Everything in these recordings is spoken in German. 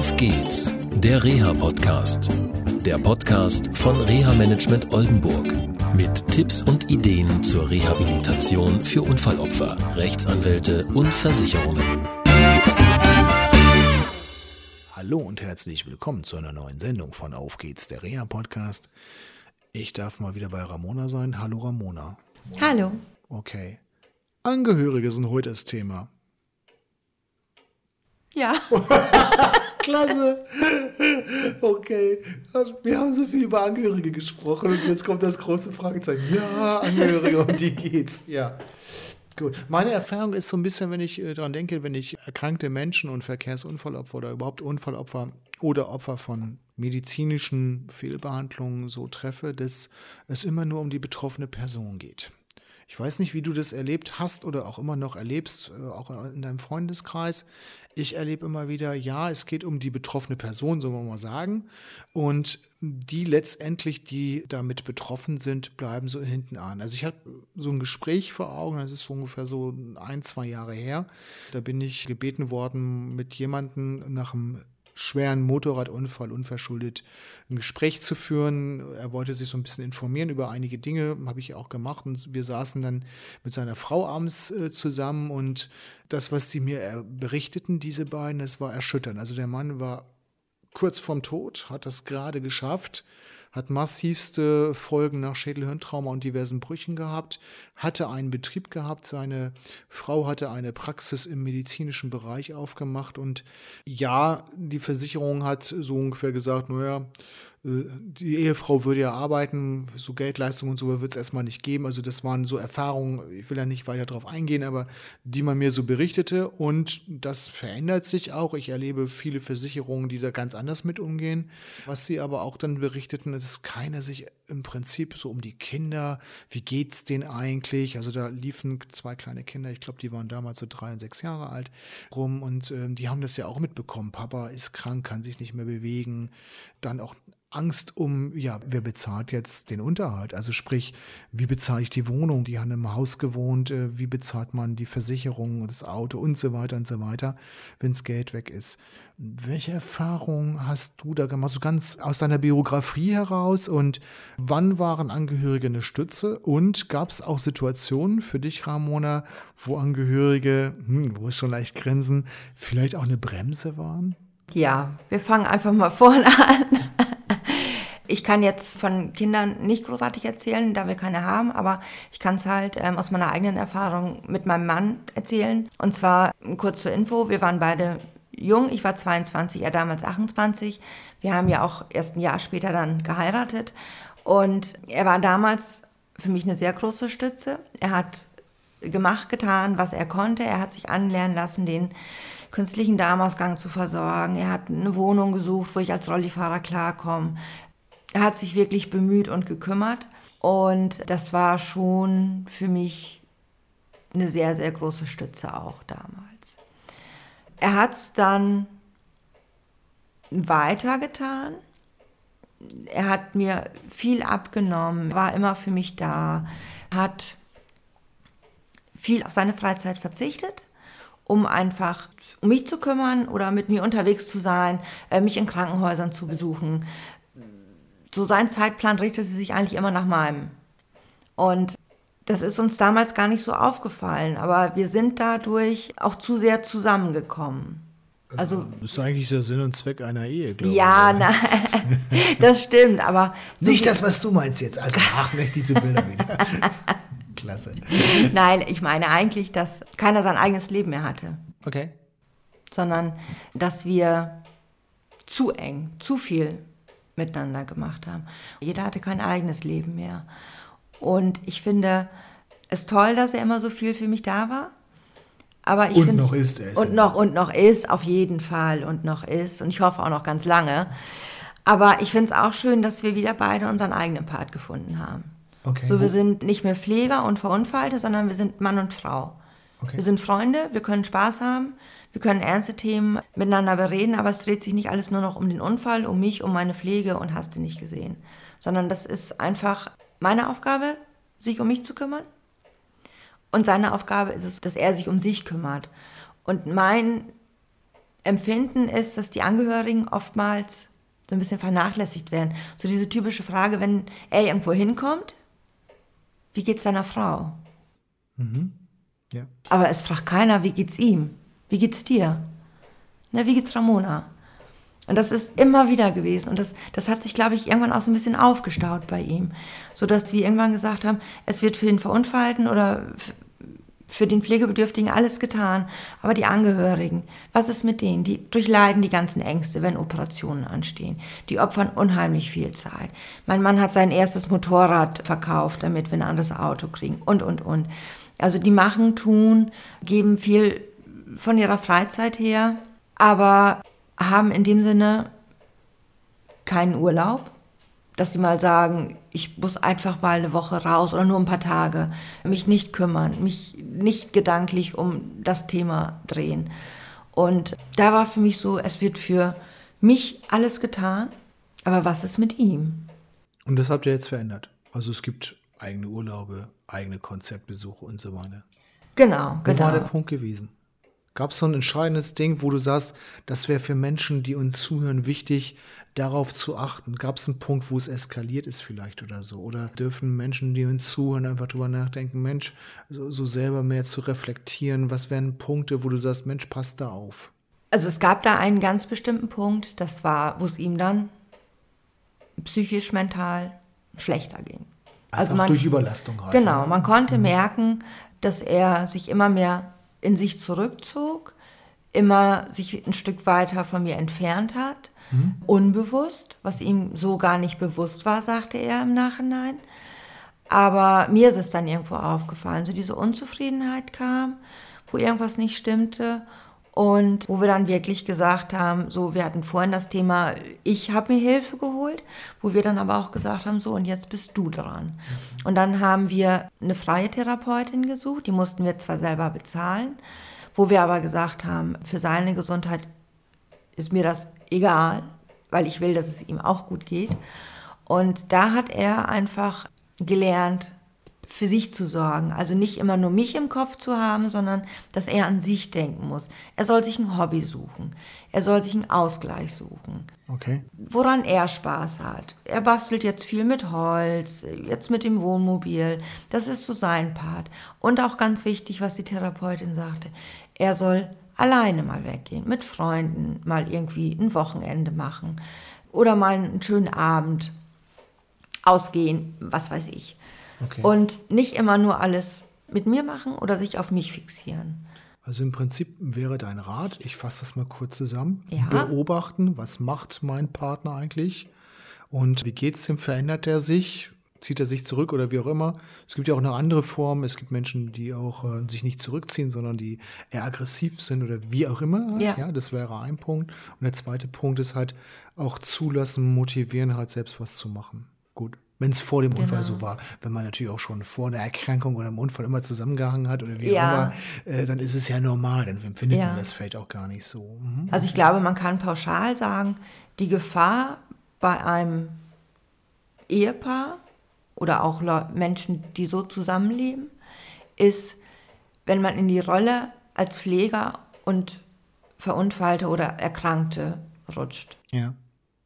Auf geht's, der Reha-Podcast. Der Podcast von Reha Management Oldenburg. Mit Tipps und Ideen zur Rehabilitation für Unfallopfer, Rechtsanwälte und Versicherungen. Hallo und herzlich willkommen zu einer neuen Sendung von Auf geht's, der Reha-Podcast. Ich darf mal wieder bei Ramona sein. Hallo Ramona. Hallo. Okay. Angehörige sind heute das Thema. Ja. Klasse. Okay. Wir haben so viel über Angehörige gesprochen und jetzt kommt das große Fragezeichen. Ja, Angehörige, um die geht's. Ja. Gut. Meine Erfahrung ist so ein bisschen, wenn ich äh, daran denke, wenn ich erkrankte Menschen und Verkehrsunfallopfer oder überhaupt Unfallopfer oder Opfer von medizinischen Fehlbehandlungen so treffe, dass es immer nur um die betroffene Person geht. Ich weiß nicht, wie du das erlebt hast oder auch immer noch erlebst, äh, auch in deinem Freundeskreis. Ich erlebe immer wieder, ja, es geht um die betroffene Person, so wollen wir mal sagen. Und die letztendlich, die damit betroffen sind, bleiben so hinten an. Also ich habe so ein Gespräch vor Augen, das ist so ungefähr so ein, zwei Jahre her. Da bin ich gebeten worden, mit jemandem nach einem schweren Motorradunfall unverschuldet ein Gespräch zu führen. Er wollte sich so ein bisschen informieren über einige Dinge, habe ich auch gemacht. Und wir saßen dann mit seiner Frau abends äh, zusammen und das, was sie mir berichteten, diese beiden, das war erschütternd. Also der Mann war kurz vorm Tod, hat das gerade geschafft hat massivste Folgen nach Schädelhirntrauma und diversen Brüchen gehabt, hatte einen Betrieb gehabt, seine Frau hatte eine Praxis im medizinischen Bereich aufgemacht und ja, die Versicherung hat so ungefähr gesagt, naja, die Ehefrau würde ja arbeiten, so Geldleistungen und so wird es erstmal nicht geben. Also das waren so Erfahrungen, ich will da nicht weiter drauf eingehen, aber die man mir so berichtete und das verändert sich auch. Ich erlebe viele Versicherungen, die da ganz anders mit umgehen. Was sie aber auch dann berichteten, dass keiner sich im Prinzip so um die Kinder, wie geht's denen eigentlich? Also da liefen zwei kleine Kinder, ich glaube, die waren damals so drei und sechs Jahre alt, rum und äh, die haben das ja auch mitbekommen. Papa ist krank, kann sich nicht mehr bewegen. Dann auch Angst um, ja, wer bezahlt jetzt den Unterhalt? Also sprich, wie bezahle ich die Wohnung? Die haben im Haus gewohnt, äh, wie bezahlt man die Versicherung, das Auto und so weiter und so weiter, wenn das Geld weg ist. Welche Erfahrungen hast du da gemacht? So ganz aus deiner Biografie heraus und wann waren Angehörige eine Stütze? Und gab es auch Situationen für dich, Ramona, wo Angehörige, hm, wo es schon leicht grinsen, vielleicht auch eine Bremse waren? Ja, wir fangen einfach mal vorne an. Ich kann jetzt von Kindern nicht großartig erzählen, da wir keine haben, aber ich kann es halt ähm, aus meiner eigenen Erfahrung mit meinem Mann erzählen. Und zwar kurz zur Info, wir waren beide jung, ich war 22, er damals 28. Wir haben ja auch erst ein Jahr später dann geheiratet. Und er war damals für mich eine sehr große Stütze. Er hat gemacht, getan, was er konnte. Er hat sich anlernen lassen, den künstlichen Darmausgang zu versorgen. Er hat eine Wohnung gesucht, wo ich als Rollifahrer klarkomme. Er hat sich wirklich bemüht und gekümmert. Und das war schon für mich eine sehr, sehr große Stütze auch damals. Er hat es dann weitergetan. Er hat mir viel abgenommen, war immer für mich da, hat viel auf seine Freizeit verzichtet, um einfach um mich zu kümmern oder mit mir unterwegs zu sein, äh, mich in Krankenhäusern zu besuchen, so sein Zeitplan richtete sich eigentlich immer nach meinem. Und das ist uns damals gar nicht so aufgefallen, aber wir sind dadurch auch zu sehr zusammengekommen. Also, das ist eigentlich der Sinn und Zweck einer Ehe, glaube ja, ich. Ja, nein, das stimmt, aber. Nicht das, was du meinst jetzt. Also, ach, nicht diese Bilder wieder. Klasse. Nein, ich meine eigentlich, dass keiner sein eigenes Leben mehr hatte. Okay. Sondern, dass wir zu eng, zu viel miteinander gemacht haben. Jeder hatte kein eigenes Leben mehr. Und ich finde es toll, dass er immer so viel für mich da war. Aber ich und noch ist er. Und noch, und noch ist, auf jeden Fall. Und noch ist. Und ich hoffe auch noch ganz lange. Aber ich finde es auch schön, dass wir wieder beide unseren eigenen Part gefunden haben. Okay. So, wir sind nicht mehr Pfleger und Verunfallte, sondern wir sind Mann und Frau. Okay. Wir sind Freunde, wir können Spaß haben, wir können ernste Themen miteinander bereden, aber es dreht sich nicht alles nur noch um den Unfall, um mich, um meine Pflege und hast du nicht gesehen. Sondern das ist einfach meine Aufgabe, sich um mich zu kümmern. Und seine Aufgabe ist es, dass er sich um sich kümmert. Und mein Empfinden ist, dass die Angehörigen oftmals so ein bisschen vernachlässigt werden. So diese typische Frage, wenn er irgendwo hinkommt, wie geht's seiner Frau? Mhm. Ja. Aber es fragt keiner, wie geht's ihm? Wie geht's dir? Ne, wie geht's Ramona? Und das ist immer wieder gewesen. Und das, das hat sich, glaube ich, irgendwann auch so ein bisschen aufgestaut bei ihm. Sodass wir irgendwann gesagt haben, es wird für den Verunfallten oder für den Pflegebedürftigen alles getan. Aber die Angehörigen, was ist mit denen? Die durchleiden die ganzen Ängste, wenn Operationen anstehen. Die opfern unheimlich viel Zeit. Mein Mann hat sein erstes Motorrad verkauft, damit wir ein anderes Auto kriegen. Und, und, und. Also die machen, tun, geben viel von ihrer Freizeit her, aber haben in dem Sinne keinen Urlaub, dass sie mal sagen, ich muss einfach mal eine Woche raus oder nur ein paar Tage, mich nicht kümmern, mich nicht gedanklich um das Thema drehen. Und da war für mich so, es wird für mich alles getan, aber was ist mit ihm? Und das habt ihr jetzt verändert. Also es gibt eigene Urlaube, eigene Konzertbesuche und so weiter. Genau, Wo genau. war der Punkt gewesen? Gab es so ein entscheidendes Ding, wo du sagst, das wäre für Menschen, die uns zuhören, wichtig, darauf zu achten? Gab es einen Punkt, wo es eskaliert ist vielleicht oder so? Oder dürfen Menschen, die uns zuhören, einfach drüber nachdenken, Mensch, so, so selber mehr zu reflektieren? Was wären Punkte, wo du sagst, Mensch, passt da auf? Also es gab da einen ganz bestimmten Punkt, das war, wo es ihm dann psychisch, mental schlechter ging. Einfach durch Überlastung halt. Genau, ne? man konnte merken, dass er sich immer mehr in sich zurückzog, immer sich ein Stück weiter von mir entfernt hat, unbewusst, was ihm so gar nicht bewusst war, sagte er im Nachhinein. Aber mir ist es dann irgendwo aufgefallen, so diese Unzufriedenheit kam, wo irgendwas nicht stimmte und wo wir dann wirklich gesagt haben, so wir hatten vorhin das Thema, ich habe mir Hilfe geholt, wo wir dann aber auch gesagt haben, so und jetzt bist du dran. Und dann haben wir eine freie Therapeutin gesucht, die mussten wir zwar selber bezahlen, wo wir aber gesagt haben, für seine Gesundheit ist mir das egal, weil ich will, dass es ihm auch gut geht. Und da hat er einfach gelernt, für sich zu sorgen. Also nicht immer nur mich im Kopf zu haben, sondern dass er an sich denken muss. Er soll sich ein Hobby suchen. Er soll sich einen Ausgleich suchen. Okay. Woran er Spaß hat. Er bastelt jetzt viel mit Holz, jetzt mit dem Wohnmobil. Das ist so sein Part. Und auch ganz wichtig, was die Therapeutin sagte. Er soll alleine mal weggehen, mit Freunden mal irgendwie ein Wochenende machen oder mal einen schönen Abend ausgehen, was weiß ich. Okay. Und nicht immer nur alles mit mir machen oder sich auf mich fixieren. Also im Prinzip wäre dein Rat, ich fasse das mal kurz zusammen, Ja. beobachten, was macht mein Partner eigentlich und wie geht es ihm, verändert er sich, zieht er sich zurück oder wie auch immer. Es gibt ja auch eine andere Form, es gibt Menschen, die auch äh, sich nicht zurückziehen, sondern die eher aggressiv sind oder wie auch immer. Ja. ja, das wäre ein Punkt. Und der zweite Punkt ist halt auch zulassen, motivieren, halt selbst was zu machen. Gut. Wenn es vor dem Unfall Genau. so war, wenn man natürlich auch schon vor der Erkrankung oder im Unfall immer zusammengehangen hat oder wie Ja. auch immer, äh, dann ist es ja normal, dann empfindet Ja. man das vielleicht auch gar nicht so. Mhm. Also ich glaube, man kann pauschal sagen, die Gefahr bei einem Ehepaar oder auch Menschen, die so zusammenleben, ist, wenn man in die Rolle als Pfleger und Verunfallte oder Erkrankte rutscht. Ja.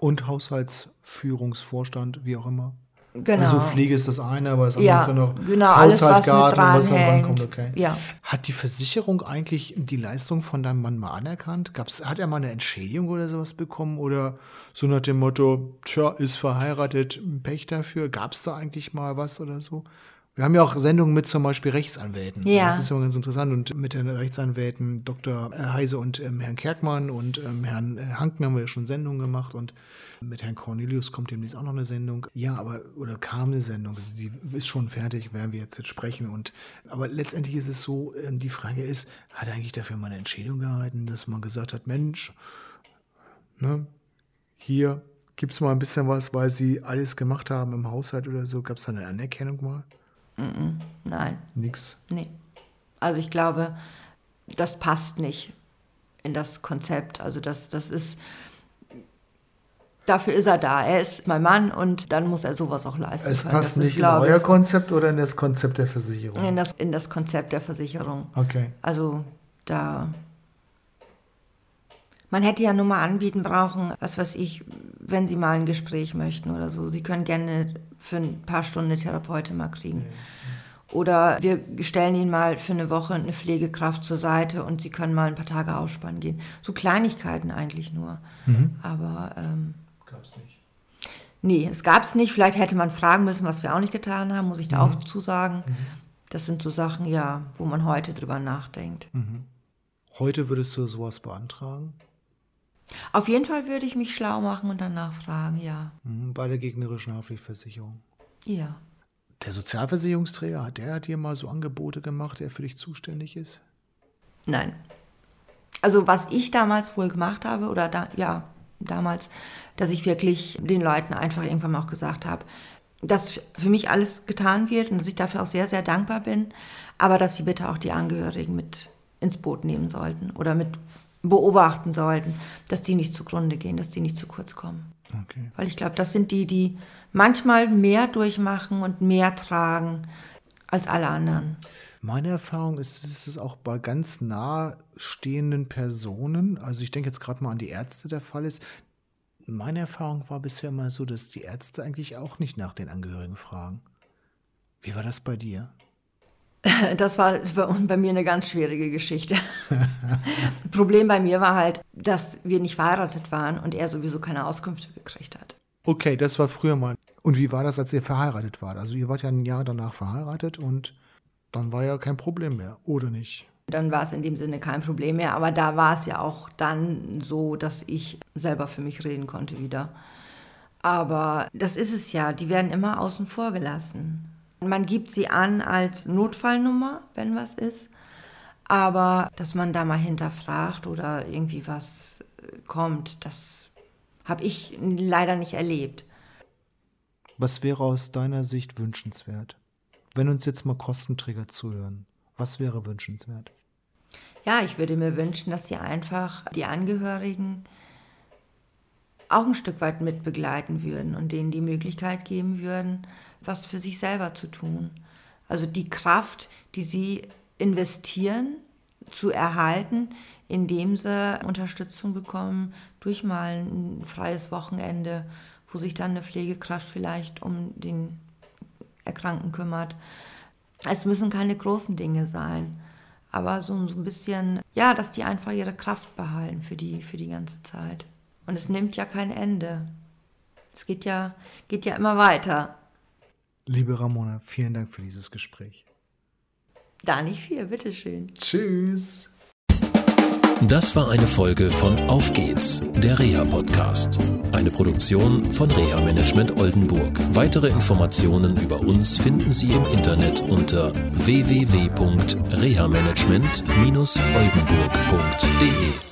Und Haushaltsführungsvorstand, wie auch immer. Genau. Also Pflege ist das eine, aber das andere Ja, ist ja noch genau, alles, Haushalt, Garten, und was da dranhängt. rankommt, okay. Ja. Hat die Versicherung eigentlich die Leistung von deinem Mann mal anerkannt? Gab's, hat er mal eine Entschädigung oder sowas bekommen? Oder so nach dem Motto, tja, ist verheiratet, Pech dafür? Gab es da eigentlich mal was oder so? Wir haben ja auch Sendungen mit zum Beispiel Rechtsanwälten. Ja. Das ist immer ganz interessant. Und mit den Rechtsanwälten Dr. Heise und ähm, Herrn Kerkmann und ähm, Herrn äh, Hanken haben wir ja schon Sendungen gemacht. Und mit Herrn Cornelius kommt demnächst auch noch eine Sendung. Ja, aber, oder kam eine Sendung. Die ist schon fertig, werden wir jetzt, jetzt sprechen. Und, aber letztendlich ist es so, ähm, die Frage ist, hat er eigentlich dafür mal eine Entschädigung gehalten, dass man gesagt hat, Mensch, ne, hier gibt es mal ein bisschen was, weil sie alles gemacht haben im Haushalt oder so. Gab es da eine Anerkennung mal? Nein, Nix. nee. Also ich glaube, das passt nicht in das Konzept. Also das, das ist, dafür ist er da. Er ist mein Mann und dann muss er sowas auch leisten Es können. passt Das nicht ist, in euer ich, Konzept oder in das Konzept der Versicherung? in das, in das Konzept der Versicherung. Okay. Also da, Man hätte ja nur mal anbieten brauchen, was weiß ich, wenn Sie mal ein Gespräch möchten oder so. Sie können gerne für ein paar Stunden eine Therapeutin mal kriegen. Oder wir stellen Ihnen mal für eine Woche eine Pflegekraft zur Seite und Sie können mal ein paar Tage ausspannen gehen. So Kleinigkeiten eigentlich nur. Aber ähm, Gab's nicht. nee, es gab es nicht. Vielleicht hätte man fragen müssen, was wir auch nicht getan haben, muss ich da auch zu sagen. Das sind so Sachen, ja, wo man heute drüber nachdenkt. Heute würdest du sowas beantragen? Auf jeden Fall würde ich mich schlau machen und dann nachfragen, ja. Mhm, bei der gegnerischen Haftpflichtversicherung. Ja. Der Sozialversicherungsträger, hat der dir mal so Angebote gemacht, der für dich zuständig ist? Nein. Also was ich damals wohl gemacht habe, oder da, ja, damals, dass ich wirklich den Leuten einfach irgendwann mal auch gesagt habe, dass für mich alles getan wird und dass ich dafür auch sehr, sehr dankbar bin, aber dass sie bitte auch die Angehörigen mit ins Boot nehmen sollten oder mit beobachten sollten, dass die nicht zugrunde gehen, dass die nicht zu kurz kommen. Okay. Weil ich glaube, das sind die, die manchmal mehr durchmachen und mehr tragen als alle anderen. Meine Erfahrung ist, ist es auch bei ganz nahestehenden Personen, also ich denke jetzt gerade mal an die Ärzte der Fall ist, meine Erfahrung war bisher immer so, dass die Ärzte eigentlich auch nicht nach den Angehörigen fragen. Wie war das bei dir? Das war bei, mir eine ganz schwierige Geschichte. Problem bei mir war halt, dass wir nicht verheiratet waren und er sowieso keine Auskünfte gekriegt hat. Okay, das war früher mal. Und wie war das, als ihr verheiratet wart? Also ihr wart ja ein Jahr danach verheiratet und dann war ja kein Problem mehr, oder nicht? Dann war es in dem Sinne kein Problem mehr, aber da war es ja auch dann so, dass ich selber für mich reden konnte wieder. Aber das ist es ja, die werden immer außen vor gelassen. Man gibt sie an als Notfallnummer, wenn was ist, aber dass man da mal hinterfragt oder irgendwie was äh, kommt, das habe ich leider nicht erlebt. Was wäre aus deiner Sicht wünschenswert? Wenn uns jetzt mal Kostenträger zuhören, was wäre wünschenswert? Ja, ich würde mir wünschen, dass sie einfach die Angehörigen auch ein Stück weit mitbegleiten würden und denen die Möglichkeit geben würden, was für sich selber zu tun. Also die Kraft, die sie investieren, zu erhalten, indem sie Unterstützung bekommen durch mal ein freies Wochenende, wo sich dann eine Pflegekraft vielleicht um den Erkrankten kümmert. Es müssen keine großen Dinge sein, aber so, so ein bisschen, ja, dass die einfach ihre Kraft behalten für die, für die ganze Zeit. Und es nimmt ja kein Ende. Es geht ja, geht ja immer weiter. Liebe Ramona, vielen Dank für dieses Gespräch. Da nicht viel, bitteschön. Tschüss. Das war eine Folge von Auf geht's, der Reha-Podcast. Eine Produktion von Reha Management Oldenburg. Weitere Informationen über uns finden Sie im Internet unter www.rehamanagement-oldenburg.de.